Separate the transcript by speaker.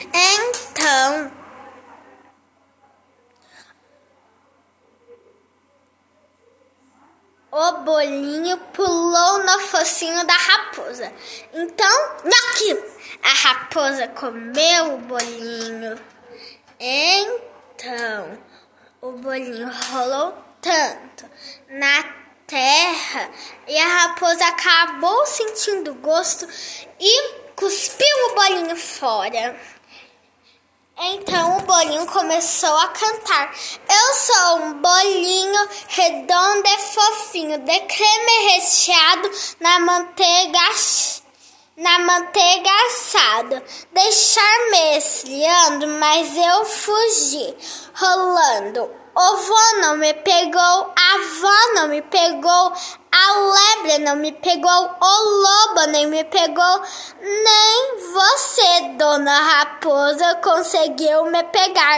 Speaker 1: Então, o bolinho pulou no focinho da raposa. Então, aqui, a raposa comeu o bolinho. Então, o bolinho rolou tanto na terra e a raposa acabou sentindo gosto e cuspiu o bolinho fora. Então o bolinho começou a cantar. Eu sou um bolinho redondo e fofinho, de creme recheado na manteiga na manteiga assado. Deixar-me esfriando, mas eu fugi, rolando. O vô não me pegou, a avó não me pegou, a lebre não me pegou, o lobo nem me pegou, nem você, dona raposa, conseguiu me pegar.